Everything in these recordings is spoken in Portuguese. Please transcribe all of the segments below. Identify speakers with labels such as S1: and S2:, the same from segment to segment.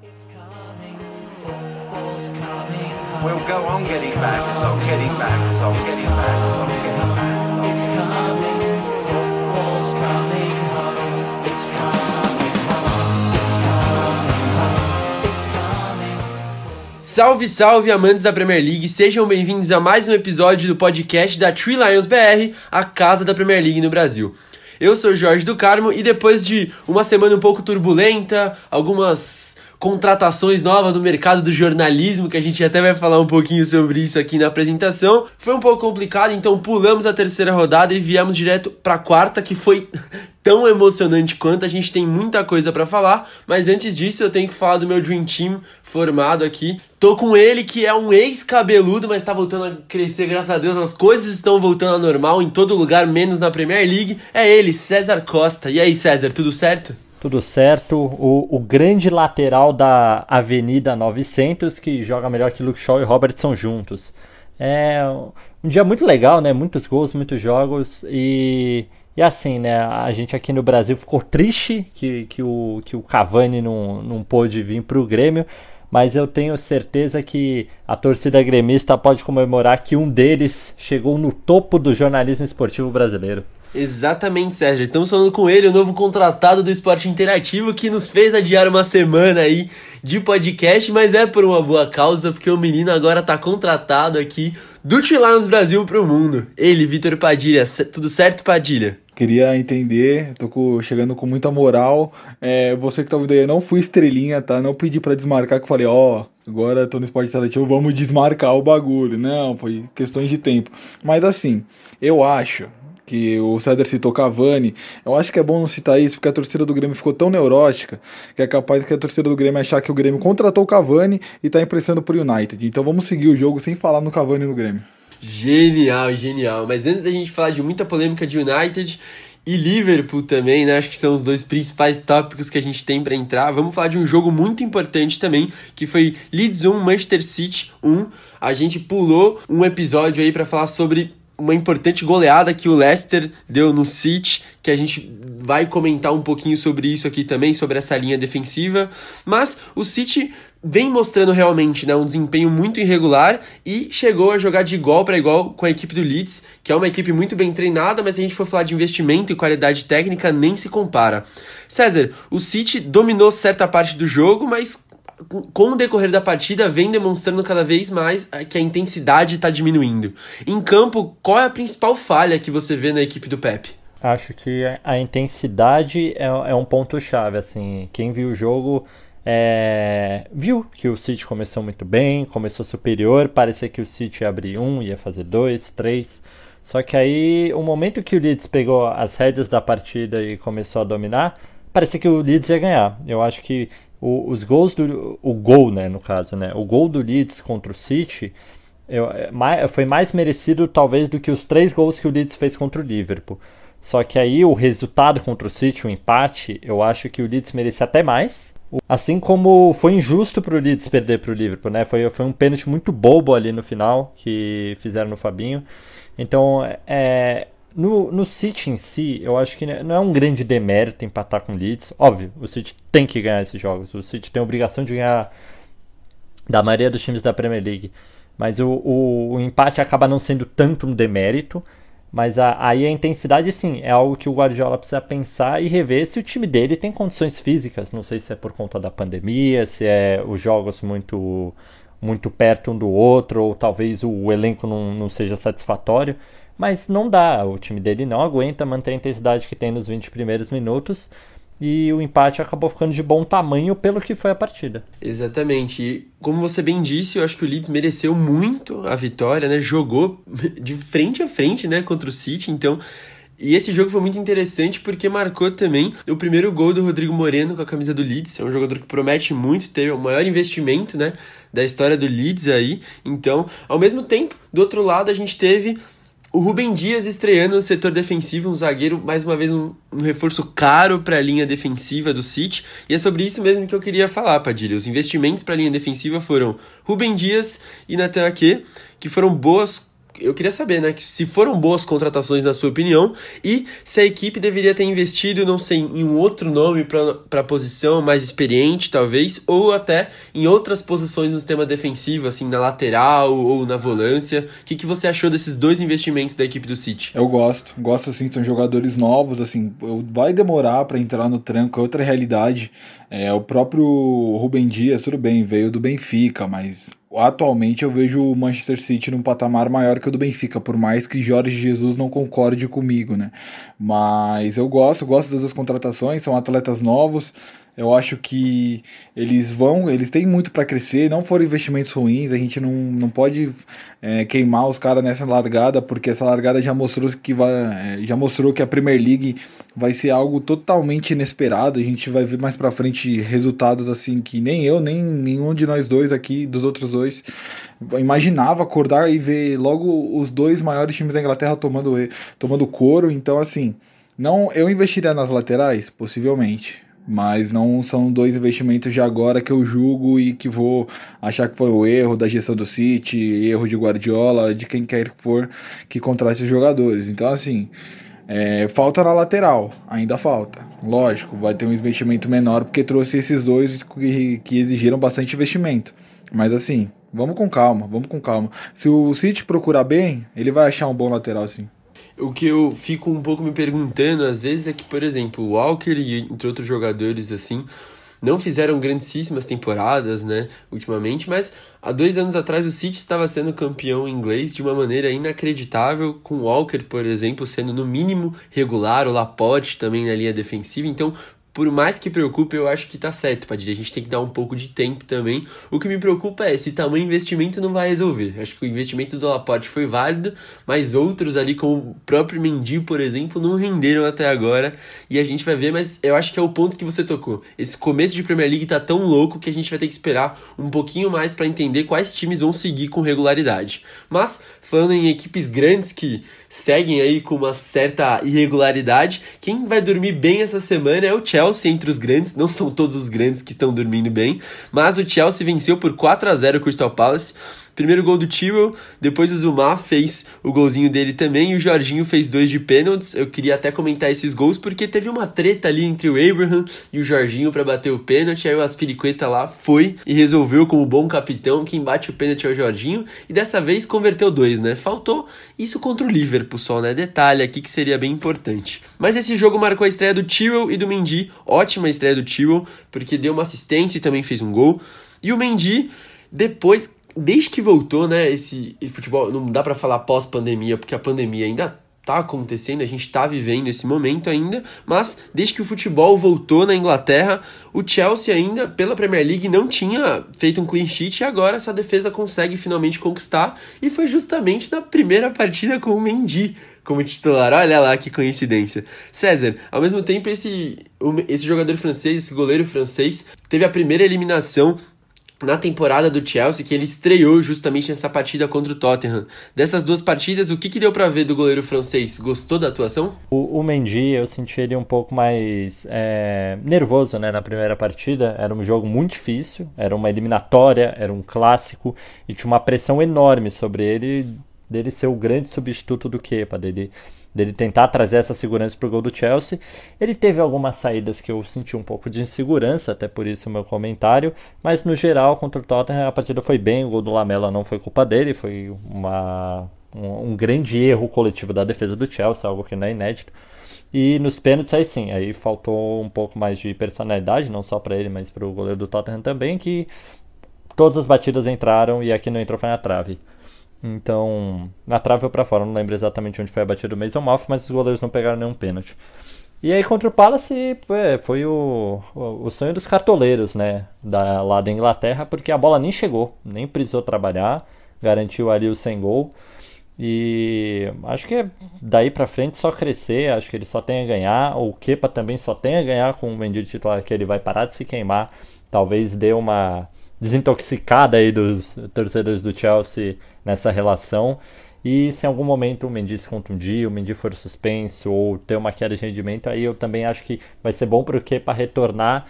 S1: We'll go on getting back, it's on getting back, it's on getting back, it's on getting back. It's coming, football's coming home. It's coming home. It's coming home. It's coming. Salve, salve, amantes da Premier League! Sejam bem-vindos a mais um episódio do podcast da Tree Lions BR, a casa da Premier League no Brasil. Eu sou Jorge do Carmo e depois de uma semana um pouco turbulenta, algumas contratações novas do mercado do jornalismo, que a gente até vai falar um pouquinho sobre isso aqui na apresentação. Foi um pouco complicado, então pulamos a terceira rodada e viemos direto para a quarta, que foi tão emocionante quanto. A gente tem muita coisa para falar, mas antes disso eu tenho que falar do meu Dream Team formado aqui. Tô com ele, que é um ex-cabeludo, mas tá voltando a crescer, graças a Deus. As coisas estão voltando ao normal em todo lugar, menos na Premier League. É ele, César Costa. E aí, César, tudo certo?
S2: Tudo certo. O, o, grande lateral da Avenida 900 que joga melhor que Luke Shaw e Robertson juntos. É um dia muito legal, né? Muitos gols, muitos jogos e, e assim, né? A gente aqui no Brasil ficou triste que, que, o, que o Cavani não, não pôde vir para o Grêmio, mas eu tenho certeza que a torcida gremista pode comemorar que um deles chegou no topo do jornalismo esportivo brasileiro.
S1: Exatamente, Sérgio. Estamos falando com ele, o novo contratado do esporte interativo que nos fez adiar uma semana aí de podcast, mas é por uma boa causa, porque o menino agora tá contratado aqui do Lions Brasil pro mundo. Ele, Vitor Padilha. Tudo certo, Padilha?
S3: Queria entender, tô com, chegando com muita moral. É, você que tá ouvindo aí, não fui estrelinha, tá? Não pedi para desmarcar, que falei, ó, oh, agora tô no esporte interativo, vamos desmarcar o bagulho. Não, foi questões de tempo. Mas assim, eu acho que o César citou Cavani. Eu acho que é bom não citar isso, porque a torcida do Grêmio ficou tão neurótica que é capaz que a torcida do Grêmio achar que o Grêmio contratou o Cavani e tá impressionando pro United. Então vamos seguir o jogo sem falar no Cavani no Grêmio.
S1: Genial, genial. Mas antes da gente falar de muita polêmica de United e Liverpool também, né? Acho que são os dois principais tópicos que a gente tem para entrar. Vamos falar de um jogo muito importante também, que foi Leeds 1 Manchester City 1. A gente pulou um episódio aí para falar sobre uma importante goleada que o Leicester deu no City, que a gente vai comentar um pouquinho sobre isso aqui também, sobre essa linha defensiva. Mas o City vem mostrando realmente né, um desempenho muito irregular e chegou a jogar de igual para igual com a equipe do Leeds, que é uma equipe muito bem treinada, mas se a gente for falar de investimento e qualidade técnica, nem se compara. César, o City dominou certa parte do jogo, mas com o decorrer da partida, vem demonstrando cada vez mais eh, que a intensidade está diminuindo. Em campo, qual é a principal falha que você vê na equipe do Pep?
S2: Acho que a intensidade é, é um ponto-chave. Assim, quem viu o jogo é, viu que o City começou muito bem, começou superior, parecia que o City ia abrir um, ia fazer dois, três. Só que aí, o momento que o Leeds pegou as rédeas da partida e começou a dominar, parecia que o Leeds ia ganhar. Eu acho que o, os gols do o gol, né, no caso, né, o gol do Leeds contra o City eu, é, foi mais merecido talvez do que os três gols que o Leeds fez contra o Liverpool. Só que aí o resultado contra o City, o empate, eu acho que o Leeds merecia até mais. Assim como foi injusto para o Leeds perder para o Liverpool, né? Foi, foi um pênalti muito bobo ali no final que fizeram no Fabinho. Então, é, no, no City em si, eu acho que não é um grande demérito empatar com o Leeds. Óbvio, o City tem que ganhar esses jogos. O City tem a obrigação de ganhar da maioria dos times da Premier League. Mas o, o, o empate acaba não sendo tanto um demérito. Mas a, aí a intensidade, sim, é algo que o Guardiola precisa pensar e rever se o time dele tem condições físicas. Não sei se é por conta da pandemia, se é os jogos muito, muito perto um do outro, ou talvez o elenco não, não seja satisfatório mas não dá. O time dele não aguenta manter a intensidade que tem nos 20 primeiros minutos. E o empate acabou ficando de bom tamanho pelo que foi a partida.
S1: Exatamente. E como você bem disse, eu acho que o Leeds mereceu muito a vitória, né? Jogou de frente a frente, né, contra o City, então e esse jogo foi muito interessante porque marcou também o primeiro gol do Rodrigo Moreno com a camisa do Leeds. É um jogador que promete muito ter o maior investimento, né, da história do Leeds aí. Então, ao mesmo tempo, do outro lado a gente teve o Rubem Dias estreando no setor defensivo, um zagueiro, mais uma vez, um, um reforço caro para a linha defensiva do City. E é sobre isso mesmo que eu queria falar, Padilha. Os investimentos para a linha defensiva foram Rubem Dias e Nathan Ake, que foram boas eu queria saber, né, se foram boas contratações na sua opinião e se a equipe deveria ter investido, não sei, em um outro nome para a posição mais experiente, talvez, ou até em outras posições no sistema defensivo, assim, na lateral ou na volância. O que, que você achou desses dois investimentos da equipe do City?
S3: Eu gosto, gosto assim, são jogadores novos, assim, vai demorar para entrar no tranco, é outra realidade. É, o próprio Rubem Dias, tudo bem, veio do Benfica, mas atualmente eu vejo o Manchester City num patamar maior que o do Benfica, por mais que Jorge Jesus não concorde comigo, né? Mas eu gosto, gosto das duas contratações, são atletas novos. Eu acho que eles vão, eles têm muito para crescer, não foram investimentos ruins, a gente não, não pode é, queimar os caras nessa largada, porque essa largada já mostrou que vai, é, já mostrou que a Premier League vai ser algo totalmente inesperado. A gente vai ver mais para frente resultados assim que nem eu, nem nenhum de nós dois aqui, dos outros dois, imaginava acordar e ver logo os dois maiores times da Inglaterra tomando, tomando couro. Então, assim, não, eu investiria nas laterais, possivelmente mas não são dois investimentos de agora que eu julgo e que vou achar que foi o erro da gestão do City, erro de Guardiola, de quem quer que for que contrate os jogadores. Então, assim, é, falta na lateral, ainda falta. Lógico, vai ter um investimento menor porque trouxe esses dois que, que exigiram bastante investimento. Mas assim, vamos com calma, vamos com calma. Se o City procurar bem, ele vai achar um bom lateral sim.
S1: O que eu fico um pouco me perguntando às vezes é que, por exemplo, o Walker e entre outros jogadores assim não fizeram grandíssimas temporadas, né, ultimamente, mas há dois anos atrás o City estava sendo campeão inglês de uma maneira inacreditável, com o Walker, por exemplo, sendo no mínimo regular, o Laporte também na linha defensiva, então por mais que preocupe, eu acho que tá certo, Padilha. A gente tem que dar um pouco de tempo também. O que me preocupa é se tamanho investimento não vai resolver. Acho que o investimento do Laporte foi válido, mas outros ali, como o próprio Mendy, por exemplo, não renderam até agora. E a gente vai ver, mas eu acho que é o ponto que você tocou. Esse começo de Premier League tá tão louco que a gente vai ter que esperar um pouquinho mais para entender quais times vão seguir com regularidade. Mas, falando em equipes grandes que seguem aí com uma certa irregularidade, quem vai dormir bem essa semana é o Chelsea entre os grandes, não são todos os grandes que estão dormindo bem, mas o Chelsea venceu por 4 a 0 o Crystal Palace. Primeiro gol do Tyrell, depois o Zuma fez o golzinho dele também e o Jorginho fez dois de pênaltis. Eu queria até comentar esses gols porque teve uma treta ali entre o Abraham e o Jorginho para bater o pênalti. Aí o Aspiricueta lá foi e resolveu como bom capitão quem bate o pênalti é o Jorginho e dessa vez converteu dois, né? Faltou isso contra o Liverpool só, né? Detalhe aqui que seria bem importante. Mas esse jogo marcou a estreia do Tyrell e do Mendy. Ótima estreia do Tyrell porque deu uma assistência e também fez um gol. E o Mendy depois desde que voltou, né, esse, futebol, não dá para falar pós-pandemia, porque a pandemia ainda tá acontecendo, a gente tá vivendo esse momento ainda, mas desde que o futebol voltou na Inglaterra, o Chelsea ainda, pela Premier League, não tinha feito um clean sheet e agora essa defesa consegue finalmente conquistar, e foi justamente na primeira partida com o Mendy como titular. Olha lá que coincidência. César, ao mesmo tempo, esse, esse jogador francês, esse goleiro francês, teve a primeira eliminação na temporada do Chelsea, que ele estreou justamente nessa partida contra o Tottenham. Dessas duas partidas, o que, que deu para ver do goleiro francês? Gostou da atuação?
S2: O, o Mendy, eu senti ele um pouco mais é, nervoso né, na primeira partida. Era um jogo muito difícil, era uma eliminatória, era um clássico, e tinha uma pressão enorme sobre ele, dele ser o grande substituto do Kepa, dele dele tentar trazer essa segurança para o gol do Chelsea. Ele teve algumas saídas que eu senti um pouco de insegurança, até por isso o meu comentário, mas no geral contra o Tottenham a partida foi bem, o gol do Lamela não foi culpa dele, foi uma, um, um grande erro coletivo da defesa do Chelsea, algo que não é inédito. E nos pênaltis aí sim, aí faltou um pouco mais de personalidade, não só para ele, mas para o goleiro do Tottenham também, que todas as batidas entraram e aqui não entrou foi na trave. Então, na trave ou para fora, não lembro exatamente onde foi a batida do Mason Mouth, mas os goleiros não pegaram nenhum pênalti. E aí contra o Palace é, foi o, o, sonho dos cartoleiros, né, da, lá da Inglaterra, porque a bola nem chegou, nem precisou trabalhar, garantiu ali o sem gol. E acho que daí para frente só crescer, acho que ele só tem a ganhar. O Kepa também só tem a ganhar com o Mendy titular, que ele vai parar de se queimar. Talvez dê uma desintoxicada aí dos torcedores do Chelsea nessa relação. E se em algum momento o Mendy se contundir, o Mendy for suspenso ou ter uma queda de rendimento, aí eu também acho que vai ser bom para o para retornar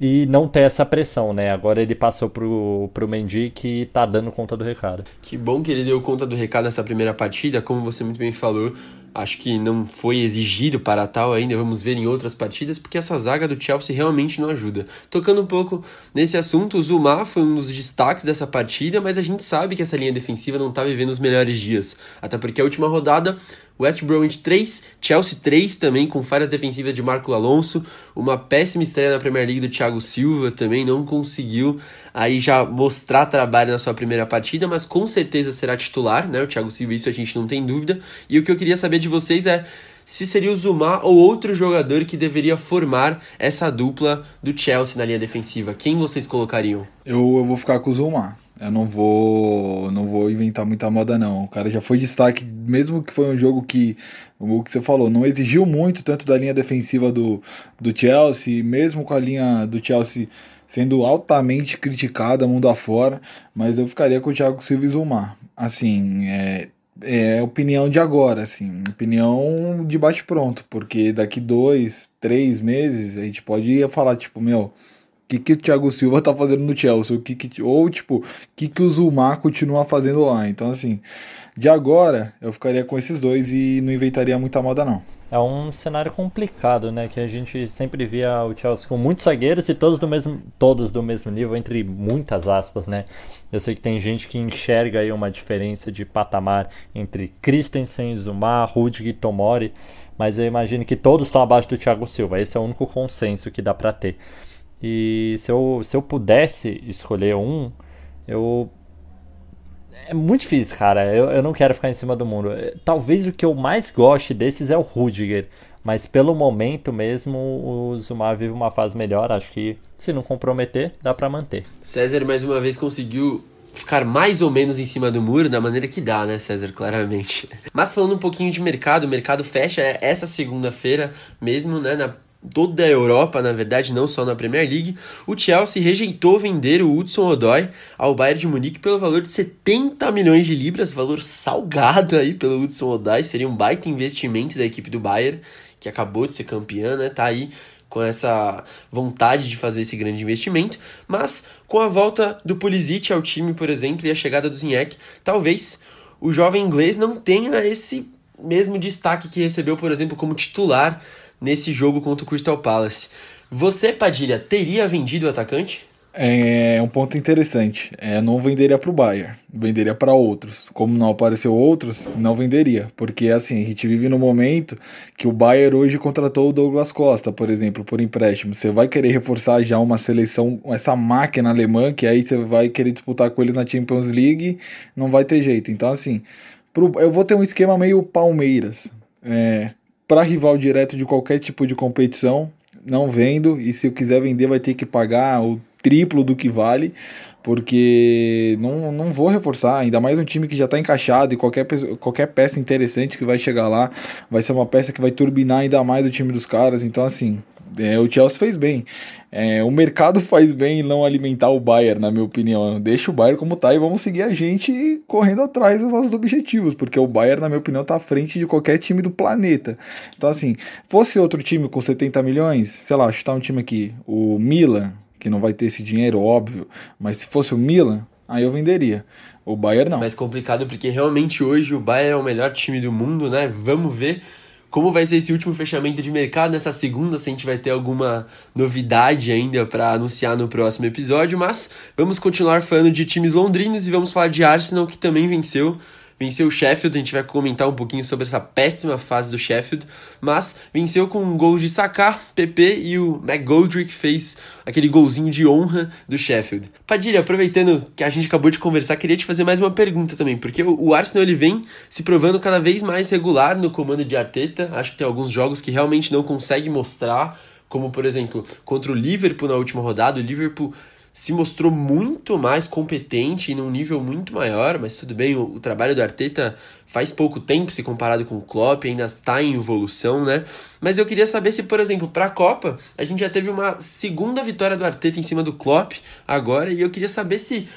S2: e não ter essa pressão, né? Agora ele passou pro, pro Mendy que tá dando conta do recado.
S1: Que bom que ele deu conta do recado nessa primeira partida, como você muito bem falou. Acho que não foi exigido para tal ainda, vamos ver em outras partidas, porque essa zaga do Chelsea realmente não ajuda. Tocando um pouco nesse assunto, o Zuma foi um dos destaques dessa partida, mas a gente sabe que essa linha defensiva não está vivendo os melhores dias. Até porque a última rodada West Bromwich 3, Chelsea 3 também, com falhas defensivas de Marco Alonso, uma péssima estreia na Premier League do Thiago Silva também, não conseguiu aí já mostrar trabalho na sua primeira partida, mas com certeza será titular, né? O Thiago Silva, isso a gente não tem dúvida. E o que eu queria saber de vocês é se seria o Zuma ou outro jogador que deveria formar essa dupla do Chelsea na linha defensiva. Quem vocês colocariam?
S3: Eu, eu vou ficar com o Zuma. Eu não vou, não vou inventar muita moda não. O cara já foi destaque, mesmo que foi um jogo que o que você falou, não exigiu muito tanto da linha defensiva do, do Chelsea, mesmo com a linha do Chelsea sendo altamente criticada mundo afora, mas eu ficaria com o Thiago Silva e Zumar. Assim, é, é opinião de agora, assim, opinião de bate pronto, porque daqui dois, três meses a gente pode falar tipo, meu, que, que o Thiago Silva tá fazendo no Chelsea, o que, que ou tipo, o que, que o Zumar continua fazendo lá. Então, assim, de agora eu ficaria com esses dois e não inventaria muita moda, não.
S2: É um cenário complicado, né? Que a gente sempre via o Chelsea com muitos zagueiros e todos do mesmo, todos do mesmo nível, entre muitas aspas, né? Eu sei que tem gente que enxerga aí uma diferença de patamar entre Christensen, Zumar, Rudiger e Tomori, mas eu imagino que todos estão abaixo do Thiago Silva. Esse é o único consenso que dá para ter. E se eu, se eu pudesse escolher um, eu. É muito difícil, cara. Eu, eu não quero ficar em cima do muro. Talvez o que eu mais goste desses é o Rudiger. Mas pelo momento mesmo, o Zuma vive uma fase melhor. Acho que se não comprometer, dá para manter.
S1: César mais uma vez conseguiu ficar mais ou menos em cima do muro da maneira que dá, né, César? Claramente. Mas falando um pouquinho de mercado, o mercado fecha essa segunda-feira mesmo, né? Na toda a Europa, na verdade, não só na Premier League, o Chelsea rejeitou vender o Hudson Odoi ao Bayern de Munique pelo valor de 70 milhões de libras, valor salgado aí pelo Hudson Odoi, seria um baita investimento da equipe do Bayern, que acabou de ser campeã, né? Tá aí com essa vontade de fazer esse grande investimento, mas com a volta do Pulisic ao time, por exemplo, e a chegada do Zinhek, talvez o jovem inglês não tenha esse mesmo destaque que recebeu, por exemplo, como titular nesse jogo contra o Crystal Palace. Você, Padilha, teria vendido o atacante?
S3: É um ponto interessante. É, não venderia para o Bayern, venderia para outros. Como não apareceu outros, não venderia. Porque assim, a gente vive no momento que o Bayern hoje contratou o Douglas Costa, por exemplo, por empréstimo. Você vai querer reforçar já uma seleção, essa máquina alemã, que aí você vai querer disputar com eles na Champions League, não vai ter jeito. Então, assim, pro, eu vou ter um esquema meio Palmeiras. É, para rival direto de qualquer tipo de competição, não vendo, e se eu quiser vender vai ter que pagar o triplo do que vale, porque não, não vou reforçar, ainda mais um time que já está encaixado e qualquer, qualquer peça interessante que vai chegar lá vai ser uma peça que vai turbinar ainda mais o time dos caras, então assim, é, o Chelsea fez bem. É, o mercado faz bem em não alimentar o Bayern, na minha opinião. Deixa o Bayern como tá e vamos seguir a gente correndo atrás dos nossos objetivos, porque o Bayern, na minha opinião, tá à frente de qualquer time do planeta. Então, assim, fosse outro time com 70 milhões, sei lá, chutar um time aqui, o Milan, que não vai ter esse dinheiro, óbvio, mas se fosse o Milan, aí eu venderia. O Bayern não.
S1: Mais complicado porque realmente hoje o Bayern é o melhor time do mundo, né? Vamos ver como vai ser esse último fechamento de mercado nessa segunda, se a gente vai ter alguma novidade ainda para anunciar no próximo episódio, mas vamos continuar falando de times londrinos e vamos falar de Arsenal que também venceu venceu o Sheffield, a gente vai comentar um pouquinho sobre essa péssima fase do Sheffield, mas venceu com gols de Saka, PP e o McGoldrick fez aquele golzinho de honra do Sheffield. Padilha, aproveitando que a gente acabou de conversar, queria te fazer mais uma pergunta também, porque o Arsenal ele vem se provando cada vez mais regular no comando de Arteta, acho que tem alguns jogos que realmente não consegue mostrar, como por exemplo, contra o Liverpool na última rodada, o Liverpool se mostrou muito mais competente e num nível muito maior, mas tudo bem, o, o trabalho do Arteta faz pouco tempo se comparado com o Klopp, ainda está em evolução, né? Mas eu queria saber se, por exemplo, para a Copa, a gente já teve uma segunda vitória do Arteta em cima do Klopp agora, e eu queria saber se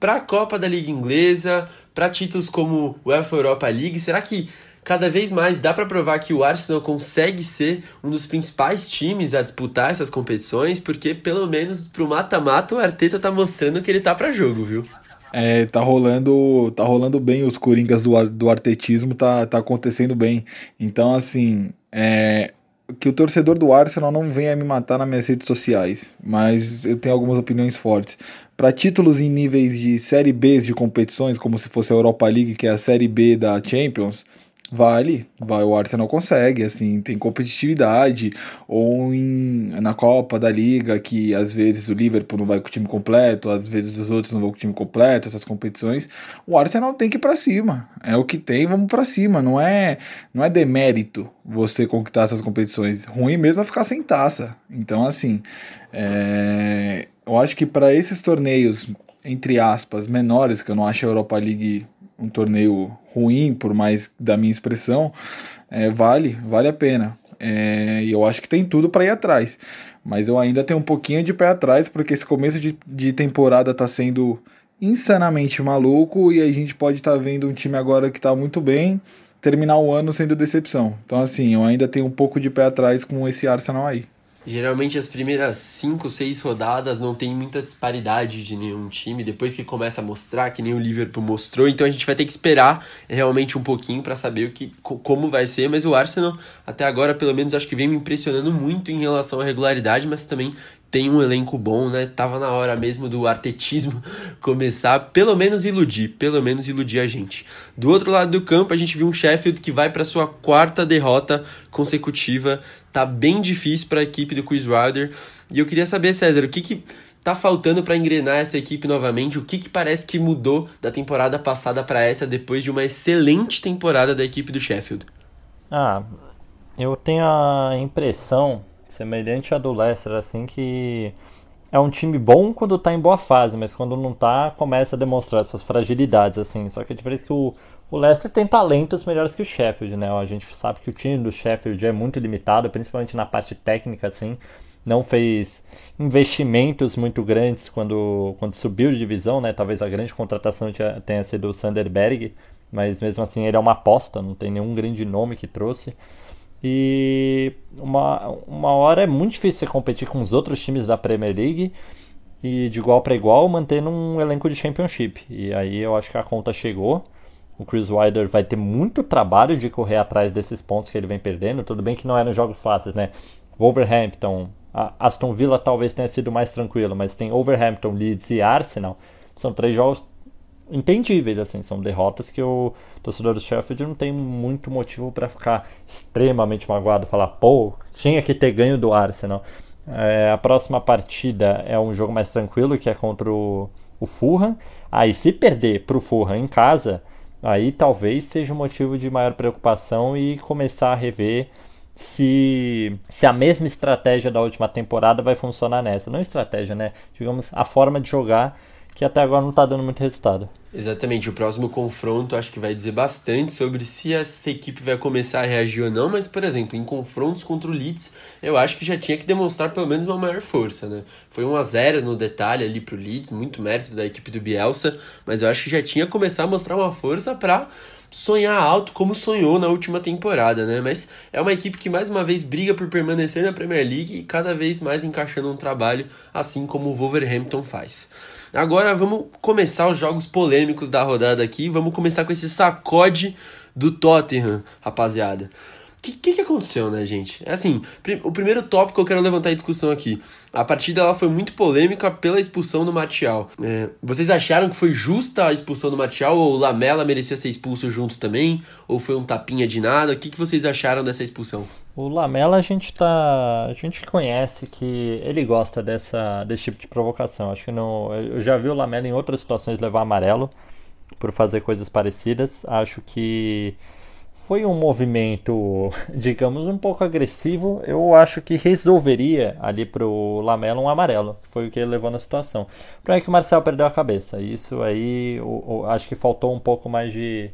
S1: para a Copa da Liga Inglesa, para títulos como o UEFA Europa League, será que cada vez mais dá para provar que o Arsenal consegue ser um dos principais times a disputar essas competições, porque pelo menos pro mata-mata o Arteta tá mostrando que ele tá para jogo, viu?
S3: É, tá rolando, tá rolando bem os coringas do, do artetismo, tá, tá acontecendo bem. Então, assim, é, que o torcedor do Arsenal não venha me matar nas minhas redes sociais, mas eu tenho algumas opiniões fortes. Para títulos em níveis de Série B de competições, como se fosse a Europa League, que é a Série B da Champions, Vale, vai, o Arsenal consegue, assim, tem competitividade, ou em, na Copa da Liga, que às vezes o Liverpool não vai com o time completo, às vezes os outros não vão com o time completo, essas competições, o Arsenal tem que ir pra cima, é o que tem, vamos para cima, não é não é demérito você conquistar essas competições, ruim mesmo é ficar sem taça, então assim, é, eu acho que para esses torneios, entre aspas, menores, que eu não acho a Europa League um torneio ruim, por mais da minha expressão, é, vale, vale a pena. É, e eu acho que tem tudo para ir atrás. Mas eu ainda tenho um pouquinho de pé atrás, porque esse começo de, de temporada está sendo insanamente maluco e a gente pode estar tá vendo um time agora que está muito bem terminar o ano sendo decepção. Então, assim, eu ainda tenho um pouco de pé atrás com esse Arsenal aí.
S1: Geralmente as primeiras 5, 6 rodadas não tem muita disparidade de nenhum time, depois que começa a mostrar, que nem o Liverpool mostrou, então a gente vai ter que esperar realmente um pouquinho para saber o que, como vai ser, mas o Arsenal até agora pelo menos acho que vem me impressionando muito em relação à regularidade, mas também tem um elenco bom, né? Tava na hora mesmo do artetismo começar, pelo menos iludir, pelo menos iludir a gente. Do outro lado do campo, a gente viu um Sheffield que vai para sua quarta derrota consecutiva. Tá bem difícil para a equipe do Chris Wilder. E eu queria saber, César, o que que tá faltando para engrenar essa equipe novamente? O que que parece que mudou da temporada passada para essa depois de uma excelente temporada da equipe do Sheffield?
S2: Ah, eu tenho a impressão semelhante à do Leicester, assim, que é um time bom quando tá em boa fase, mas quando não tá, começa a demonstrar suas fragilidades, assim. Só que a diferença é que o, o Leicester tem talentos melhores que o Sheffield, né? A gente sabe que o time do Sheffield é muito limitado, principalmente na parte técnica, assim. Não fez investimentos muito grandes quando, quando subiu de divisão, né? Talvez a grande contratação tenha sido o Sanderberg, mas mesmo assim ele é uma aposta, não tem nenhum grande nome que trouxe. E uma, uma hora é muito difícil você competir com os outros times da Premier League e de igual para igual mantendo um elenco de Championship. E aí eu acho que a conta chegou. O Chris Wilder vai ter muito trabalho de correr atrás desses pontos que ele vem perdendo. Tudo bem que não eram jogos fáceis, né? Wolverhampton, Aston Villa talvez tenha sido mais tranquilo, mas tem Overhampton, Leeds e Arsenal. São três jogos entendíveis, assim, são derrotas que o torcedor do Sheffield não tem muito motivo para ficar extremamente magoado, falar, pô, tinha que ter ganho do Arsenal. É, a próxima partida é um jogo mais tranquilo, que é contra o, o Fulham. Aí, se perder para o Fulham em casa, aí talvez seja um motivo de maior preocupação e começar a rever se, se a mesma estratégia da última temporada vai funcionar nessa. Não estratégia, né? Digamos, a forma de jogar que até agora não está dando muito resultado.
S1: Exatamente, o próximo confronto acho que vai dizer bastante sobre se essa equipe vai começar a reagir ou não, mas, por exemplo, em confrontos contra o Leeds, eu acho que já tinha que demonstrar pelo menos uma maior força, né? Foi 1 a 0 no detalhe ali pro Leeds, muito mérito da equipe do Bielsa, mas eu acho que já tinha que começar a mostrar uma força para sonhar alto como sonhou na última temporada, né? Mas é uma equipe que mais uma vez briga por permanecer na Premier League e cada vez mais encaixando um trabalho assim como o Wolverhampton faz. Agora vamos começar os jogos polêmicos da rodada aqui. Vamos começar com esse sacode do Tottenham, rapaziada. O que, que, que, aconteceu, né, gente? É assim, o primeiro tópico que eu quero levantar em discussão aqui. A partida ela foi muito polêmica pela expulsão do Martial. É, vocês acharam que foi justa a expulsão do Martial ou o Lamela merecia ser expulso junto também? Ou foi um tapinha de nada? O que, que vocês acharam dessa expulsão?
S2: O Lamela a gente tá. A gente conhece que ele gosta dessa, desse tipo de provocação. Acho que não. Eu já vi o Lamela em outras situações levar amarelo por fazer coisas parecidas. Acho que foi um movimento, digamos, um pouco agressivo. Eu acho que resolveria ali pro Lamela um amarelo, que foi o que ele levou na situação. O problema é que o Marcel perdeu a cabeça. Isso aí, eu, eu acho que faltou um pouco mais de,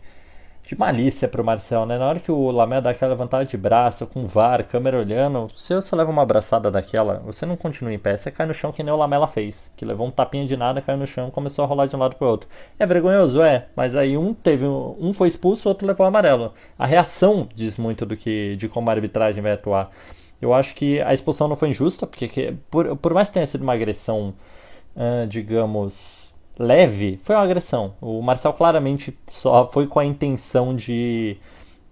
S2: de malícia pro Marcel, né? Na hora que o Lamela dá aquela levantada de braço, com o VAR, câmera olhando, se você leva uma abraçada daquela, você não continua em pé, você cai no chão que nem o Lamela fez, que levou um tapinha de nada, caiu no chão, começou a rolar de um lado pro outro. É vergonhoso, é, mas aí um teve um foi expulso, o outro levou amarelo. A reação diz muito do que de como a arbitragem vai atuar. Eu acho que a expulsão não foi injusta, porque por, por mais que tenha sido uma agressão, uh, digamos, leve, foi uma agressão. O Marcel claramente só foi com a intenção de,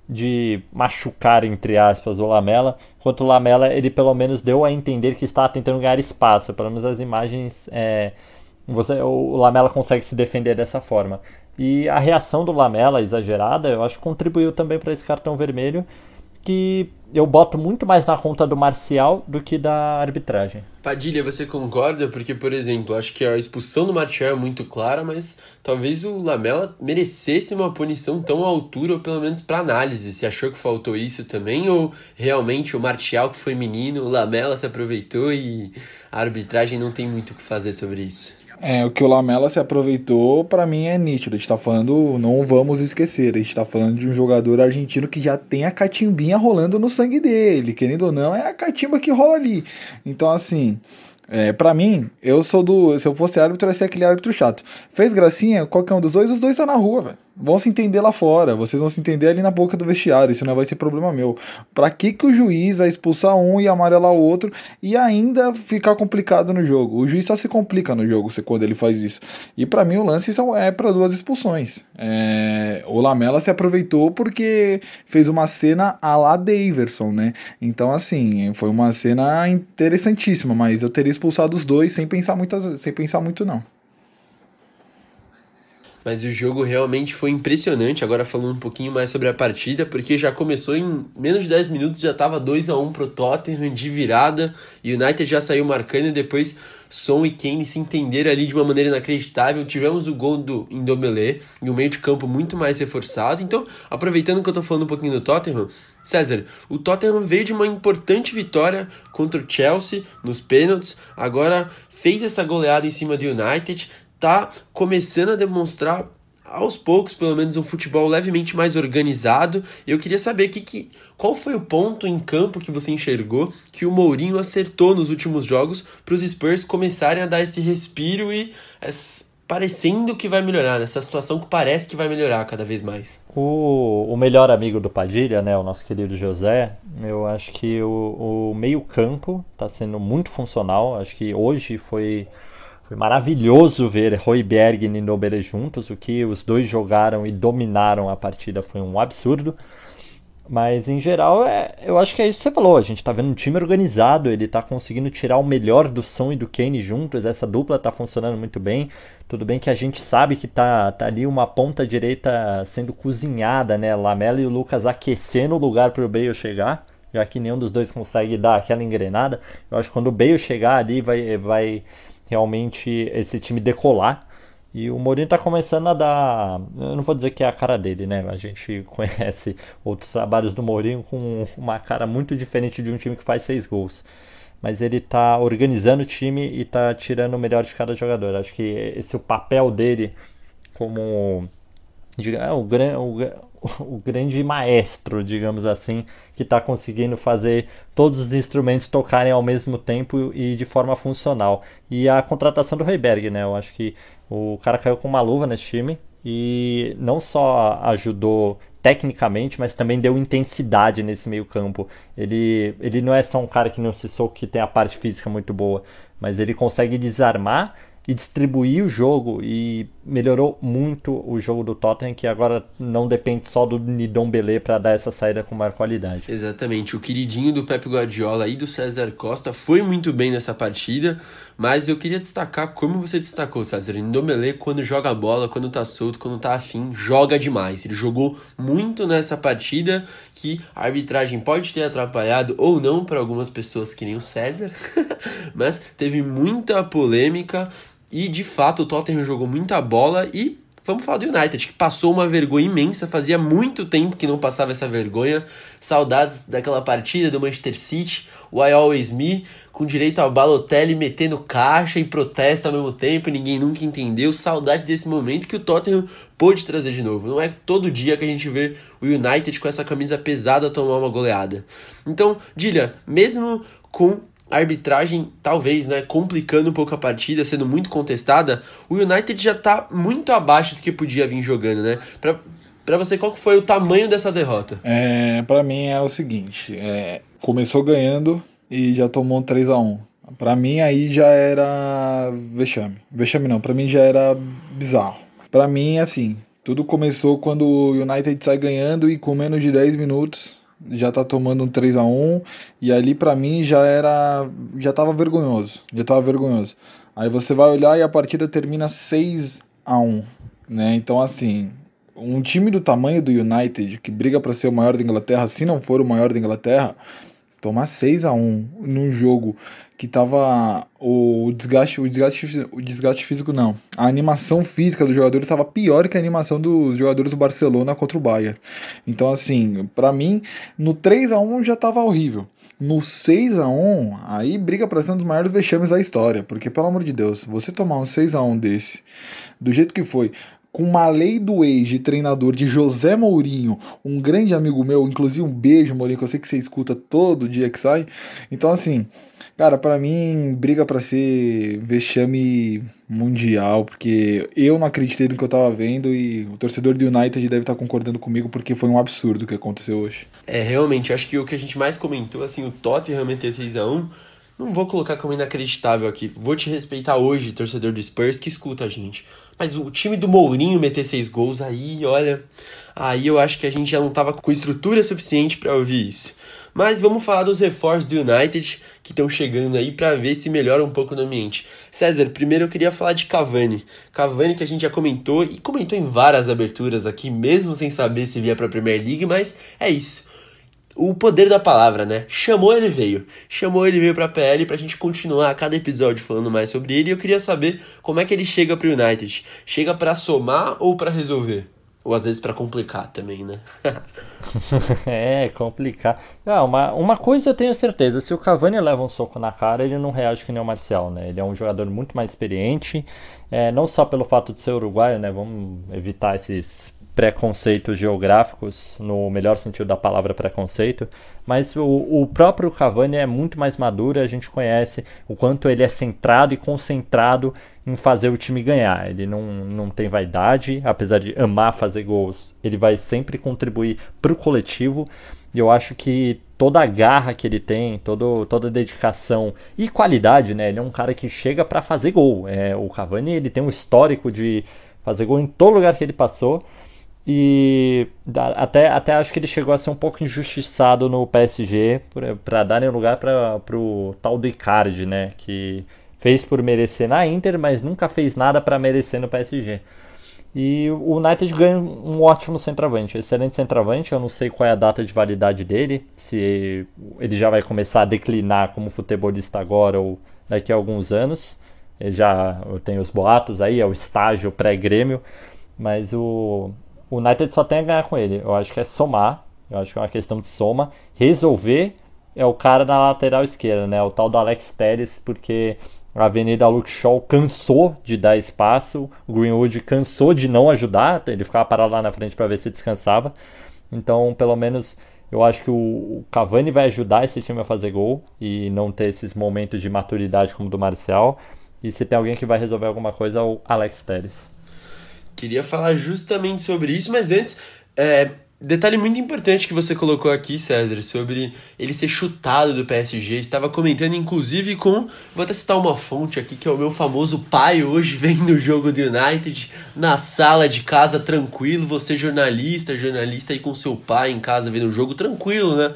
S2: de machucar, entre aspas, o Lamela, enquanto o Lamela, ele pelo menos deu a entender que estava tentando ganhar espaço. Pelo menos as imagens, é, você, o Lamela consegue se defender dessa forma. E a reação do Lamela, exagerada, eu acho que contribuiu também para esse cartão vermelho que eu boto muito mais na conta do Marcial do que da arbitragem.
S1: Padilha, você concorda? Porque, por exemplo, acho que a expulsão do Martial é muito clara, mas talvez o Lamela merecesse uma punição tão à altura, ou pelo menos para análise. Você achou que faltou isso também? Ou realmente o Martial, que foi menino, o Lamela se aproveitou e a arbitragem não tem muito o que fazer sobre isso?
S3: É, o que o Lamela se aproveitou, para mim é nítido. A gente tá falando, não vamos esquecer, a gente tá falando de um jogador argentino que já tem a catimbinha rolando no sangue dele. Querendo ou não, é a catimba que rola ali. Então, assim, é, para mim, eu sou do. Se eu fosse árbitro, eu ia ser aquele árbitro chato. Fez gracinha, qualquer um dos dois, os dois tá na rua, velho vão se entender lá fora, vocês vão se entender ali na boca do vestiário, isso não vai ser problema meu. Pra que, que o juiz vai expulsar um e amarelar o outro e ainda ficar complicado no jogo? O juiz só se complica no jogo quando ele faz isso. E para mim o lance é para duas expulsões. É, o Lamela se aproveitou porque fez uma cena a la Daverson, né? Então, assim, foi uma cena interessantíssima, mas eu teria expulsado os dois sem pensar, muitas, sem pensar muito, não.
S1: Mas o jogo realmente foi impressionante. Agora falando um pouquinho mais sobre a partida, porque já começou em menos de 10 minutos, já estava 2 a 1 pro Tottenham de virada. E o United já saiu marcando e depois Son e Kane se entenderam ali de uma maneira inacreditável. Tivemos o gol do Indomelé e o meio de campo muito mais reforçado. Então, aproveitando que eu tô falando um pouquinho do Tottenham, César, o Tottenham veio de uma importante vitória contra o Chelsea nos pênaltis, agora fez essa goleada em cima do United, tá começando a demonstrar aos poucos, pelo menos, um futebol levemente mais organizado. Eu queria saber que, que, qual foi o ponto em campo que você enxergou que o Mourinho acertou nos últimos jogos para os Spurs começarem a dar esse respiro e parecendo que vai melhorar, nessa situação que parece que vai melhorar cada vez mais.
S2: O, o melhor amigo do Padilha, né, o nosso querido José, eu acho que o, o meio campo está sendo muito funcional. Acho que hoje foi foi maravilhoso ver Royberg e Nindobele juntos. O que os dois jogaram e dominaram a partida foi um absurdo. Mas em geral, é, eu acho que é isso que você falou. A gente está vendo um time organizado, ele está conseguindo tirar o melhor do Som e do Kane juntos. Essa dupla está funcionando muito bem. Tudo bem que a gente sabe que tá, tá ali uma ponta direita sendo cozinhada, né? Lamela e o Lucas aquecendo o lugar para o Bale chegar, já que nenhum dos dois consegue dar aquela engrenada. Eu acho que quando o Bale chegar ali, vai, vai realmente esse time decolar. E o Mourinho está começando a dar. Eu não vou dizer que é a cara dele, né? A gente conhece outros trabalhos do Mourinho com uma cara muito diferente de um time que faz seis gols. Mas ele está organizando o time e está tirando o melhor de cada jogador. Acho que esse é o papel dele como é, o, o, o grande maestro, digamos assim, que está conseguindo fazer todos os instrumentos tocarem ao mesmo tempo e de forma funcional. E a contratação do Heiberg, né? Eu acho que o cara caiu com uma luva nesse time e não só ajudou tecnicamente, mas também deu intensidade nesse meio campo. Ele, ele não é só um cara que não se soco, que tem a parte física muito boa, mas ele consegue desarmar e distribuir o jogo e melhorou muito o jogo do Tottenham, que agora não depende só do Nidon Belé para dar essa saída com maior qualidade.
S1: Exatamente, o queridinho do Pep Guardiola e do César Costa foi muito bem nessa partida, mas eu queria destacar como você destacou, César. Nidon Belé, quando joga a bola, quando tá solto, quando tá afim, joga demais. Ele jogou muito nessa partida que a arbitragem pode ter atrapalhado ou não para algumas pessoas que nem o César, mas teve muita polêmica e de fato o Tottenham jogou muita bola e vamos falar do United, que passou uma vergonha imensa, fazia muito tempo que não passava essa vergonha. Saudades daquela partida do Manchester City, o I Always Me, com direito ao Balotelli metendo caixa e protesta ao mesmo tempo, ninguém nunca entendeu. Saudade desse momento que o Tottenham pôde trazer de novo. Não é todo dia que a gente vê o United com essa camisa pesada tomar uma goleada. Então, Dilha, mesmo com a arbitragem talvez, né, complicando um pouco a partida, sendo muito contestada, o United já tá muito abaixo do que podia vir jogando, né? Pra, pra você, qual foi o tamanho dessa derrota?
S3: É, para mim é o seguinte, é, começou ganhando e já tomou 3 a 1 Para mim aí já era vexame. Vexame não, para mim já era bizarro. Para mim assim, tudo começou quando o United sai ganhando e com menos de 10 minutos já tá tomando um 3 a 1 e ali para mim já era já tava vergonhoso, já tava vergonhoso. Aí você vai olhar e a partida termina 6 a 1, né? Então assim, um time do tamanho do United que briga para ser o maior da Inglaterra, se não for o maior da Inglaterra, tomar 6 a 1 num jogo que tava o desgaste, o desgaste, o desgaste físico não. A animação física dos jogadores estava pior que a animação dos jogadores do Barcelona contra o Bayern. Então assim, para mim, no 3 a 1 já tava horrível. No 6 a 1 aí briga para ser um dos maiores vexames da história, porque pelo amor de Deus, você tomar um 6 a 1 desse, do jeito que foi, com uma lei do ex de treinador de José Mourinho, um grande amigo meu, inclusive um beijo, Mourinho, que eu sei que você escuta todo dia que sai. Então, assim, cara, para mim, briga para ser vexame mundial, porque eu não acreditei no que eu tava vendo e o torcedor do United deve estar concordando comigo, porque foi um absurdo o que aconteceu hoje.
S1: É, realmente, acho que o que a gente mais comentou, assim, o Tottenham meter 6x1 não vou colocar como inacreditável aqui. Vou te respeitar hoje, torcedor do Spurs, que escuta a gente. Mas o time do Mourinho meter seis gols, aí, olha. Aí eu acho que a gente já não tava com estrutura suficiente para ouvir isso. Mas vamos falar dos reforços do United que estão chegando aí para ver se melhora um pouco no ambiente. César, primeiro eu queria falar de Cavani. Cavani que a gente já comentou e comentou em várias aberturas aqui, mesmo sem saber se via para a Premier League, mas é isso o poder da palavra, né? Chamou ele veio. Chamou ele veio pra PL pra gente continuar a cada episódio falando mais sobre ele. E eu queria saber como é que ele chega pro United. Chega para somar ou para resolver? Ou às vezes para complicar também, né?
S2: é, complicar. Ah, uma, uma coisa eu tenho certeza: se o Cavani leva um soco na cara, ele não reage que nem o Marcial, né? Ele é um jogador muito mais experiente, é, não só pelo fato de ser uruguaio, né? Vamos evitar esses preconceitos geográficos, no melhor sentido da palavra preconceito, mas o, o, próprio Cavani é muito mais maduro, a gente conhece o quanto ele é centrado e concentrado em fazer o time ganhar. Ele não, não tem vaidade, apesar de amar fazer gols, ele vai sempre contribuir para o coletivo. E eu acho que toda a garra que ele tem, todo, toda a dedicação e qualidade, né? Ele é um cara que chega para fazer gol. É, o Cavani ele tem um histórico de fazer gol em todo lugar que ele passou. E até, até acho que ele chegou a ser um pouco injustiçado no PSG para darem lugar para o tal do Icardi, né? Que fez por merecer na Inter, mas nunca fez nada para merecer no PSG. E o United ganha um ótimo centroavante, excelente centroavante. Eu não sei qual é a data de validade dele, se ele já vai começar a declinar como futebolista agora ou daqui a alguns anos. Ele já tem os boatos aí, é o estágio pré-grêmio, mas o, o United só tem a ganhar com ele. Eu acho que é somar. Eu acho que é uma questão de soma. Resolver é o cara na lateral esquerda, né? O tal do Alex Telles, porque a Avenida Luke Shaw cansou de dar espaço, o Greenwood cansou de não ajudar, ele ficava parado lá na frente para ver se descansava. Então, pelo menos, eu acho que o Cavani vai ajudar esse time a fazer gol e não ter esses momentos de maturidade como o do Marcial. E se tem alguém que vai resolver alguma coisa, é o Alex Telles.
S1: Queria falar justamente sobre isso, mas antes, é, detalhe muito importante que você colocou aqui, César, sobre ele ser chutado do PSG. Estava comentando, inclusive, com. Vou até citar uma fonte aqui, que é o meu famoso pai hoje, vendo o jogo do United, na sala de casa, tranquilo. Você, jornalista, jornalista aí com seu pai em casa vendo o jogo, tranquilo, né?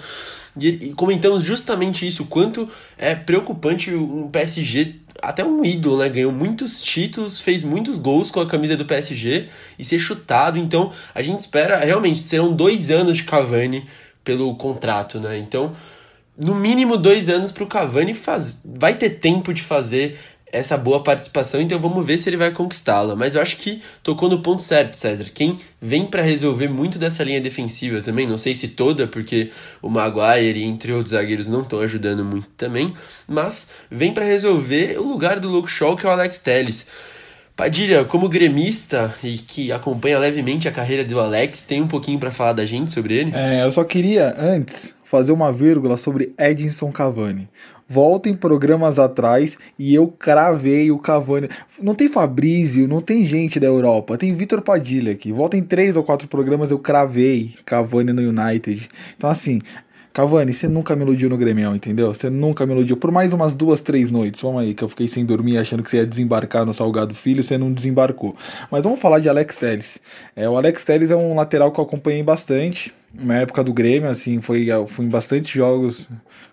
S1: E, e comentamos justamente isso, o quanto é preocupante um PSG até um ídolo, né? Ganhou muitos títulos, fez muitos gols com a camisa do PSG e ser chutado. Então, a gente espera, realmente, serão dois anos de Cavani pelo contrato, né? Então, no mínimo dois anos para o Cavani faz... vai ter tempo de fazer essa boa participação, então vamos ver se ele vai conquistá-la. Mas eu acho que tocou no ponto certo, César. Quem vem para resolver muito dessa linha defensiva também, não sei se toda, porque o Maguire e entre outros zagueiros não estão ajudando muito também, mas vem para resolver o lugar do Luke Shaw, que é o Alex Telles. Padilha, como gremista e que acompanha levemente a carreira do Alex, tem um pouquinho para falar da gente sobre ele?
S3: É, eu só queria, antes, fazer uma vírgula sobre Edinson Cavani. Voltem programas atrás e eu cravei o Cavani. Não tem Fabrício, não tem gente da Europa, tem Vitor Padilha aqui. Voltem três ou quatro programas, eu cravei Cavani no United. Então, assim, Cavani, você nunca me iludiu no Grêmio, entendeu? Você nunca me iludiu. Por mais umas duas, três noites, vamos aí, que eu fiquei sem dormir achando que você ia desembarcar no Salgado Filho, você não desembarcou. Mas vamos falar de Alex Telles. É, o Alex Telles é um lateral que eu acompanhei bastante. Na época do Grêmio, assim, foi, fui em bastante jogos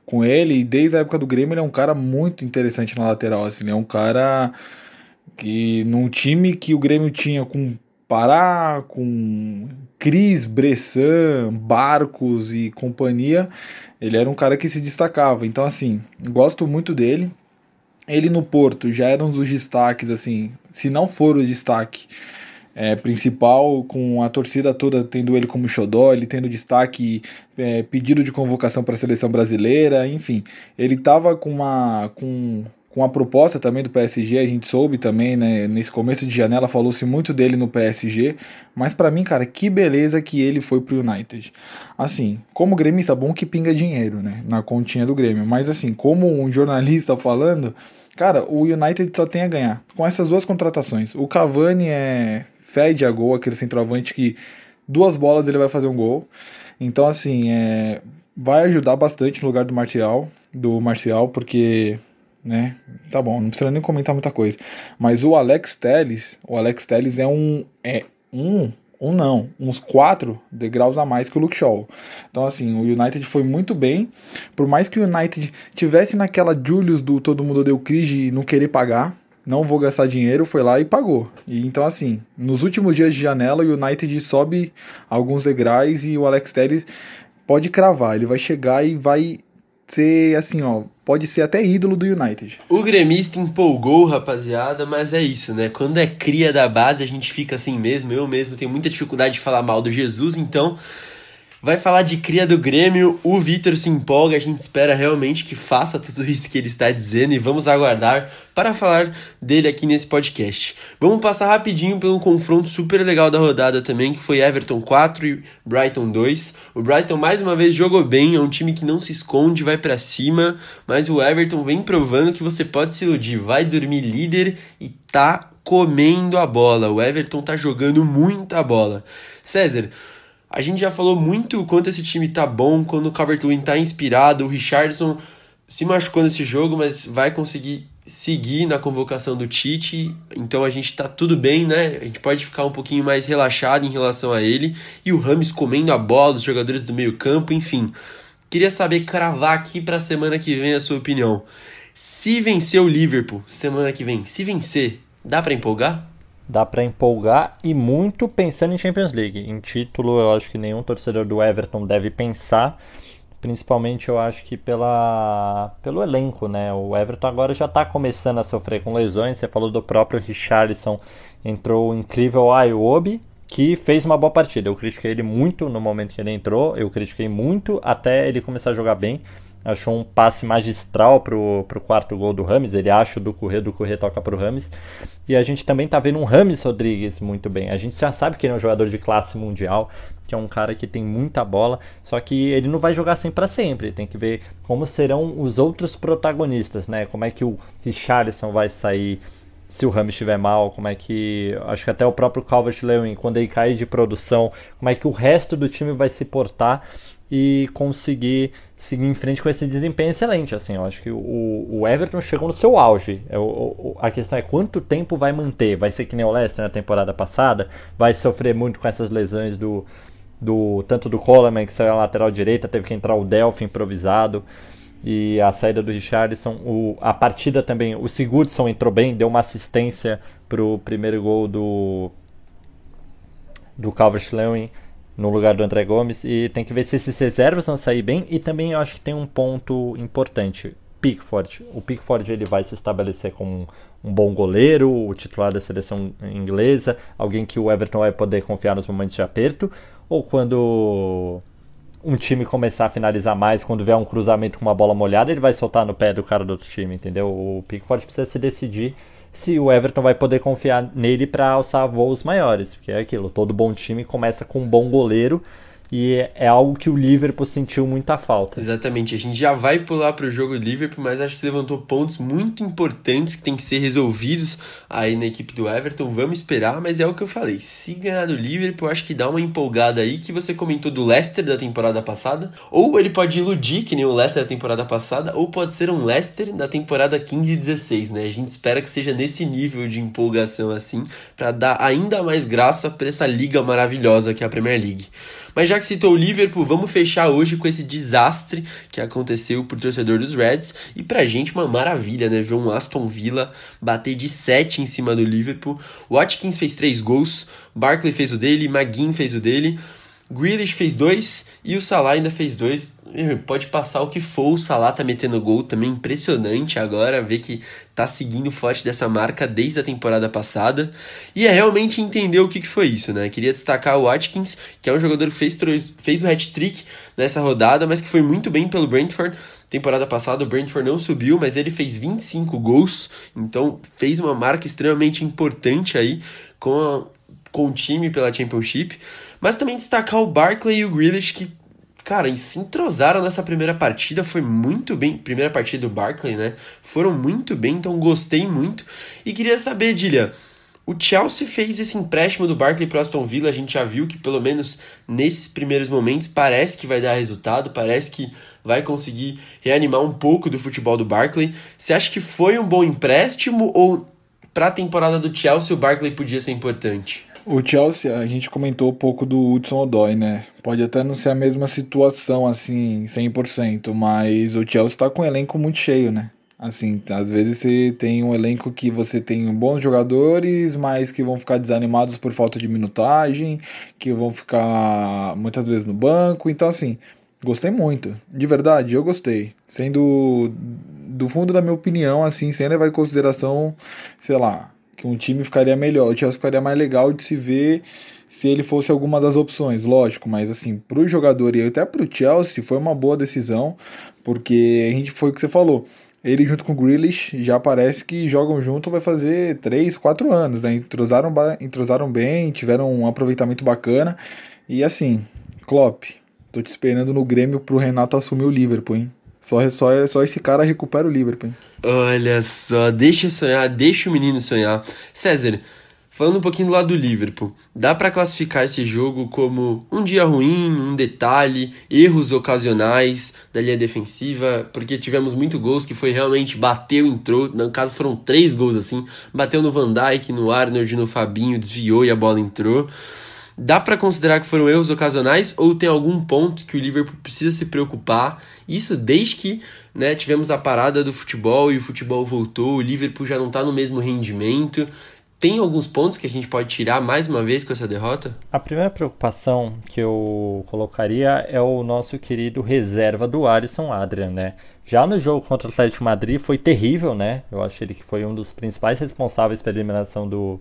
S3: com ele. E desde a época do Grêmio, ele é um cara muito interessante na lateral. Assim, ele é um cara que num time que o Grêmio tinha com Pará, com Cris, Bressan, Barcos e companhia, ele era um cara que se destacava. Então, assim, gosto muito dele. Ele no Porto já era um dos destaques, assim, se não for o destaque é, principal, com a torcida toda tendo ele como xodó, ele tendo destaque, é, pedido de convocação para a seleção brasileira, enfim. Ele estava com uma. Com, com a proposta também do PSG, a gente soube também, né, nesse começo de janela falou-se muito dele no PSG, mas para mim, cara, que beleza que ele foi pro United. Assim, como gremista, bom que pinga dinheiro, né, na continha do Grêmio, mas assim, como um jornalista falando, cara, o United só tem a ganhar com essas duas contratações. O Cavani é fede a gol, aquele centroavante que duas bolas ele vai fazer um gol. Então, assim, é, vai ajudar bastante no lugar do Martial, do Marcial, porque né? Tá bom, não precisa nem comentar muita coisa. Mas o Alex Telles, o Alex Telles é um é um um não, uns quatro degraus a mais que o Luke Shaw. Então assim, o United foi muito bem, por mais que o United tivesse naquela Julius do todo mundo deu crise e não querer pagar, não vou gastar dinheiro, foi lá e pagou. E então assim, nos últimos dias de janela o United sobe alguns degraus e o Alex Telles pode cravar, ele vai chegar e vai ser assim, ó, pode ser até ídolo do United.
S1: O gremista empolgou, rapaziada, mas é isso, né? Quando é cria da base, a gente fica assim mesmo. Eu mesmo tenho muita dificuldade de falar mal do Jesus, então vai falar de cria do Grêmio. O Vitor se empolga, a gente espera realmente que faça tudo isso que ele está dizendo e vamos aguardar para falar dele aqui nesse podcast. Vamos passar rapidinho pelo confronto super legal da rodada também, que foi Everton 4 e Brighton 2. O Brighton mais uma vez jogou bem, é um time que não se esconde, vai para cima, mas o Everton vem provando que você pode se iludir, vai dormir líder e tá comendo a bola. O Everton tá jogando muita bola. César, a gente já falou muito o quanto esse time tá bom, quando o Calvert-Lewin tá inspirado, o Richardson se machucou nesse jogo, mas vai conseguir seguir na convocação do Tite, então a gente tá tudo bem, né? A gente pode ficar um pouquinho mais relaxado em relação a ele. E o Rames comendo a bola, os jogadores do meio-campo, enfim. Queria saber cravar aqui pra semana que vem a sua opinião. Se vencer o Liverpool semana que vem, se vencer, dá para empolgar?
S2: Dá para empolgar e muito pensando em Champions League. Em título, eu acho que nenhum torcedor do Everton deve pensar. Principalmente eu acho que pela, pelo elenco, né? O Everton agora já está começando a sofrer com lesões. Você falou do próprio Richarlison, entrou o incrível Ayobi, que fez uma boa partida. Eu critiquei ele muito no momento que ele entrou, eu critiquei muito até ele começar a jogar bem achou um passe magistral pro, pro quarto gol do Rames. Ele acha do Corrêa, do Corrêa toca pro Rames. E a gente também tá vendo um Rames Rodrigues muito bem. A gente já sabe que ele é um jogador de classe mundial, que é um cara que tem muita bola, só que ele não vai jogar assim para sempre. Tem que ver como serão os outros protagonistas, né? Como é que o Richarlison vai sair se o Rames estiver mal, como é que. Acho que até o próprio Calvert Lewin, quando ele cair de produção, como é que o resto do time vai se portar e conseguir seguir em frente com esse desempenho excelente. Assim, eu acho que o, o Everton chegou no seu auge. É, o, a questão é quanto tempo vai manter. Vai ser que nem o Leicester na temporada passada, vai sofrer muito com essas lesões do, do tanto do Coleman que saiu na lateral direita, teve que entrar o Delphi improvisado e a saída do Richardson, o, a partida também, o Sigurdsson entrou bem, deu uma assistência para o primeiro gol do do Calvert-Lewin no lugar do André Gomes e tem que ver se esses reservas vão sair bem e também eu acho que tem um ponto importante. Pickford. O Pickford ele vai se estabelecer como um, bom goleiro, o titular da seleção inglesa, alguém que o Everton vai poder confiar nos momentos de aperto, ou quando um time começar a finalizar mais, quando vier um cruzamento com uma bola molhada, ele vai soltar no pé do cara do outro time, entendeu? O Pickford precisa se decidir se o Everton vai poder confiar nele para alçar voos maiores, porque é aquilo, todo bom time começa com um bom goleiro e é algo que o Liverpool sentiu muita falta.
S1: Exatamente, a gente já vai pular para o jogo do Liverpool, mas acho que levantou pontos muito importantes que tem que ser resolvidos aí na equipe do Everton. Vamos esperar, mas é o que eu falei. Se ganhar do Liverpool, acho que dá uma empolgada aí que você comentou do Leicester da temporada passada, ou ele pode iludir que nem o Leicester da temporada passada, ou pode ser um Leicester da temporada 15 e 16, né? A gente espera que seja nesse nível de empolgação assim, para dar ainda mais graça para essa liga maravilhosa que é a Premier League. Mas já que citou o Liverpool, vamos fechar hoje com esse desastre que aconteceu pro torcedor dos Reds. E pra gente uma maravilha, né? Ver um Aston Villa bater de 7 em cima do Liverpool. Watkins fez 3 gols, Barkley fez o dele, McGinn fez o dele. Grealish fez dois e o Salah ainda fez dois. Pode passar o que for, o Salah tá metendo gol também, impressionante agora, ver que tá seguindo forte dessa marca desde a temporada passada. E é realmente entender o que, que foi isso, né? Queria destacar o Watkins, que é um jogador que fez, fez o hat-trick nessa rodada, mas que foi muito bem pelo Brentford. Temporada passada o Brentford não subiu, mas ele fez 25 gols, então fez uma marca extremamente importante aí com, a, com o time pela Championship. Mas também destacar o Barkley e o Grealish, que, cara, se entrosaram nessa primeira partida, foi muito bem. Primeira partida do Barkley, né? Foram muito bem, então gostei muito. E queria saber, Dilia. O Chelsea fez esse empréstimo do Barkley para Aston Villa, a gente já viu que pelo menos nesses primeiros momentos parece que vai dar resultado, parece que vai conseguir reanimar um pouco do futebol do Barkley. Você acha que foi um bom empréstimo ou para a temporada do Chelsea o Barkley podia ser importante?
S3: O Chelsea, a gente comentou um pouco do Hudson Odoi, né? Pode até não ser a mesma situação, assim, 100%, mas o Chelsea tá com um elenco muito cheio, né? Assim, às vezes você tem um elenco que você tem bons jogadores, mas que vão ficar desanimados por falta de minutagem, que vão ficar muitas vezes no banco. Então, assim, gostei muito. De verdade, eu gostei. Sendo do fundo da minha opinião, assim, sem levar em consideração, sei lá, que um time ficaria melhor, o Chelsea ficaria mais legal de se ver se ele fosse alguma das opções, lógico, mas assim, para o jogador e até para o Chelsea foi uma boa decisão, porque a gente foi o que você falou. Ele junto com o Grealish já parece que jogam junto vai fazer 3, 4 anos, né? Entrosaram, entrosaram bem, tiveram um aproveitamento bacana. E assim, Klopp, tô te esperando no Grêmio pro Renato assumir o Liverpool, hein? Só, só, só esse cara recupera o Liverpool.
S1: Olha só, deixa sonhar, deixa o menino sonhar. César, falando um pouquinho do lado do Liverpool, dá para classificar esse jogo como um dia ruim, um detalhe, erros ocasionais da linha defensiva, porque tivemos muito gols que foi realmente bateu, entrou, no caso foram três gols assim, bateu no Van Dijk, no Arnold, no Fabinho, desviou e a bola entrou. Dá para considerar que foram erros ocasionais ou tem algum ponto que o Liverpool precisa se preocupar? Isso desde que né, tivemos a parada do futebol e o futebol voltou, o Liverpool já não está no mesmo rendimento. Tem alguns pontos que a gente pode tirar mais uma vez com essa derrota?
S2: A primeira preocupação que eu colocaria é o nosso querido reserva do Alisson Adrian, né? Já no jogo contra o Atlético Madrid foi terrível, né? Eu acho ele que foi um dos principais responsáveis pela eliminação do,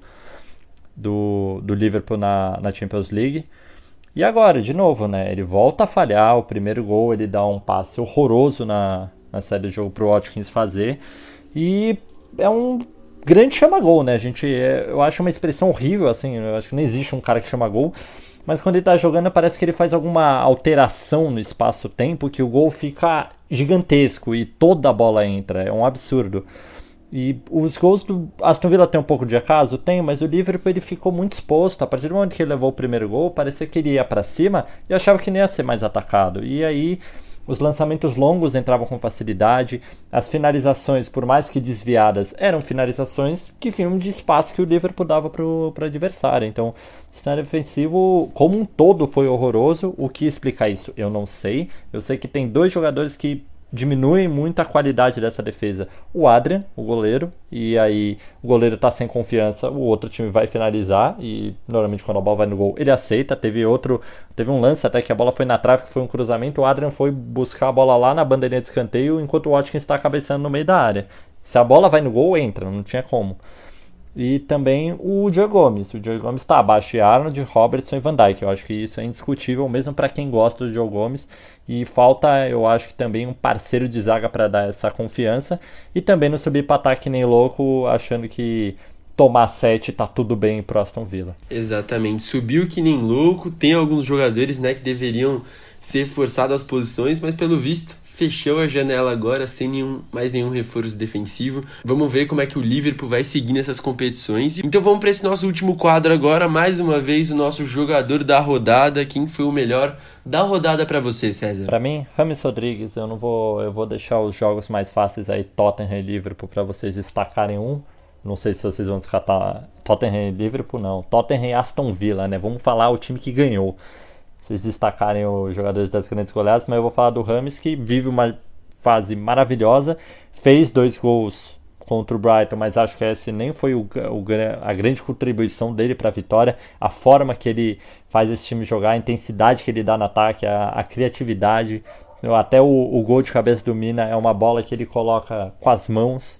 S2: do, do Liverpool na, na Champions League. E agora, de novo, né? Ele volta a falhar. O primeiro gol ele dá um passe horroroso na, na série de jogo para o Watkins fazer. E é um grande chama-gol, né? A gente, é, eu acho uma expressão horrível, assim. Eu acho que não existe um cara que chama gol. Mas quando ele está jogando, parece que ele faz alguma alteração no espaço-tempo que o gol fica gigantesco e toda a bola entra. É um absurdo. E os gols do Aston Villa tem um pouco de acaso? Tem, mas o Liverpool ele ficou muito exposto. A partir do momento que ele levou o primeiro gol, parecia que ele ia para cima e achava que não ia ser mais atacado. E aí os lançamentos longos entravam com facilidade, as finalizações, por mais que desviadas, eram finalizações que vinham de espaço que o Liverpool dava para o adversário. Então, o cenário defensivo, como um todo, foi horroroso. O que explica isso? Eu não sei. Eu sei que tem dois jogadores que diminui muito a qualidade dessa defesa. O Adrian, o goleiro, e aí o goleiro tá sem confiança, o outro time vai finalizar e normalmente quando a bola vai no gol, ele aceita. Teve outro, teve um lance até que a bola foi na trave, que foi um cruzamento, o Adrian foi buscar a bola lá na bandeirinha de escanteio, enquanto o Watkins está cabeceando no meio da área. Se a bola vai no gol, entra, não tinha como. E também o Joe Gomes. O Joe Gomes está abaixo de Arnold, Robertson e Van Dijk. Eu acho que isso é indiscutível, mesmo para quem gosta do Joe Gomes. E falta, eu acho que também um parceiro de zaga para dar essa confiança. E também não subir para ataque nem louco, achando que tomar 7 tá tudo bem pro Aston Villa.
S1: Exatamente. Subiu que nem louco. Tem alguns jogadores né, que deveriam ser forçados às posições, mas pelo visto fechou a janela agora sem nenhum, mais nenhum reforço defensivo. Vamos ver como é que o Liverpool vai seguir nessas competições. Então vamos para esse nosso último quadro agora, mais uma vez o nosso jogador da rodada, quem foi o melhor da rodada para você, César?
S2: Para mim, Rames Rodrigues, eu não vou, eu vou deixar os jogos mais fáceis aí, Tottenham e Liverpool para vocês destacarem um. Não sei se vocês vão descartar Tottenham e Liverpool, não. Tottenham e Aston Villa, né? Vamos falar o time que ganhou vocês destacarem os jogadores das grandes goleadas, mas eu vou falar do Rames que vive uma fase maravilhosa, fez dois gols contra o Brighton, mas acho que esse nem foi o, o, a grande contribuição dele para a vitória. A forma que ele faz esse time jogar, a intensidade que ele dá no ataque, a, a criatividade. Até o, o, gol de cabeça do Mina é uma bola que ele coloca com as mãos.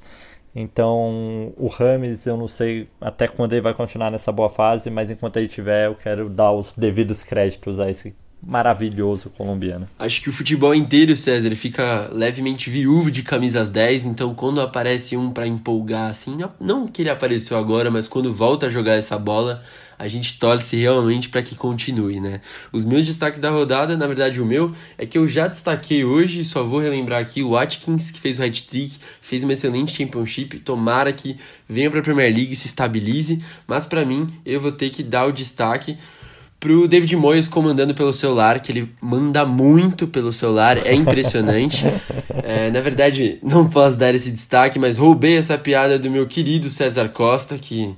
S2: Então, o Rames, eu não sei até quando ele vai continuar nessa boa fase, mas enquanto ele tiver, eu quero dar os devidos créditos a esse maravilhoso colombiano.
S1: Acho que o futebol inteiro, César, ele fica levemente viúvo de camisas 10, então quando aparece um para empolgar assim, não que ele apareceu agora, mas quando volta a jogar essa bola, a gente torce realmente para que continue, né? Os meus destaques da rodada, na verdade o meu, é que eu já destaquei hoje, só vou relembrar aqui o Watkins, que fez o hat-trick, fez uma excelente championship, tomara que venha para a Premier League e se estabilize, mas para mim eu vou ter que dar o destaque pro David Moyes comandando pelo celular, que ele manda muito pelo celular, é impressionante. é, na verdade, não posso dar esse destaque, mas roubei essa piada do meu querido César Costa, que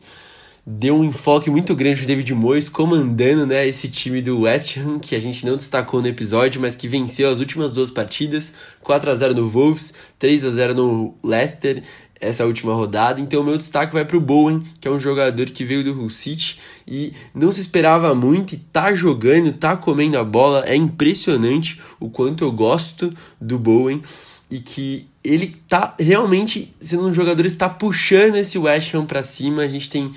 S1: deu um enfoque muito grande do David Moyes comandando né, esse time do West Ham, que a gente não destacou no episódio, mas que venceu as últimas duas partidas, 4 a 0 no Wolves, 3 a 0 no Leicester, essa última rodada. Então o meu destaque vai para o Bowen, que é um jogador que veio do Hull City e não se esperava muito e tá jogando, tá comendo a bola. É impressionante o quanto eu gosto do Bowen e que ele tá realmente sendo um jogador que está puxando esse West Ham para cima. A gente tem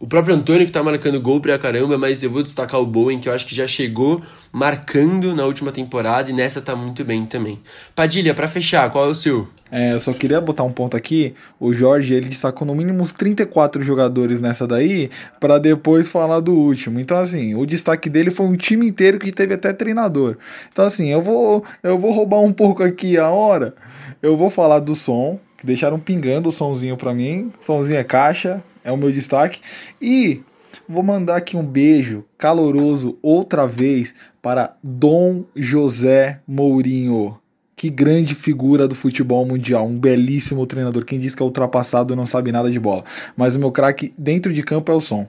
S1: o próprio Antônio que tá marcando gol pra caramba, mas eu vou destacar o Bowen, que eu acho que já chegou marcando na última temporada e nessa tá muito bem também. Padilha, para fechar, qual é o seu?
S3: É, eu só queria botar um ponto aqui. O Jorge, ele destacou no mínimo uns 34 jogadores nessa daí, para depois falar do último. Então, assim, o destaque dele foi um time inteiro que teve até treinador. Então, assim, eu vou, eu vou roubar um pouco aqui a hora. Eu vou falar do som, que deixaram pingando o somzinho para mim. Somzinho é caixa, é o meu destaque. E vou mandar aqui um beijo caloroso outra vez para Dom José Mourinho. Que grande figura do futebol mundial, um belíssimo treinador. Quem diz que é ultrapassado não sabe nada de bola. Mas o meu craque dentro de campo é o som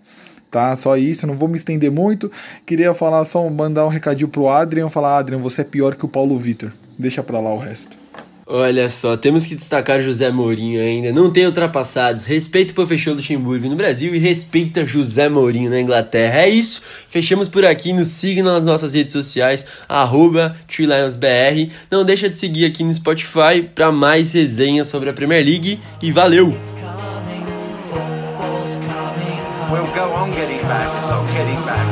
S3: tá? Só isso, não vou me estender muito. Queria falar só mandar um recadinho pro Adrian, falar Adrian, você é pior que o Paulo Vitor. Deixa para lá o resto.
S1: Olha só, temos que destacar José Mourinho ainda. Não tem ultrapassados. Respeita o professor Luxemburgo no Brasil e respeita José Mourinho na Inglaterra. É isso. Fechamos por aqui. Nos siga nas nossas redes sociais, arroba Não deixa de seguir aqui no Spotify para mais resenhas sobre a Premier League. E valeu! We'll go on getting back, getting back,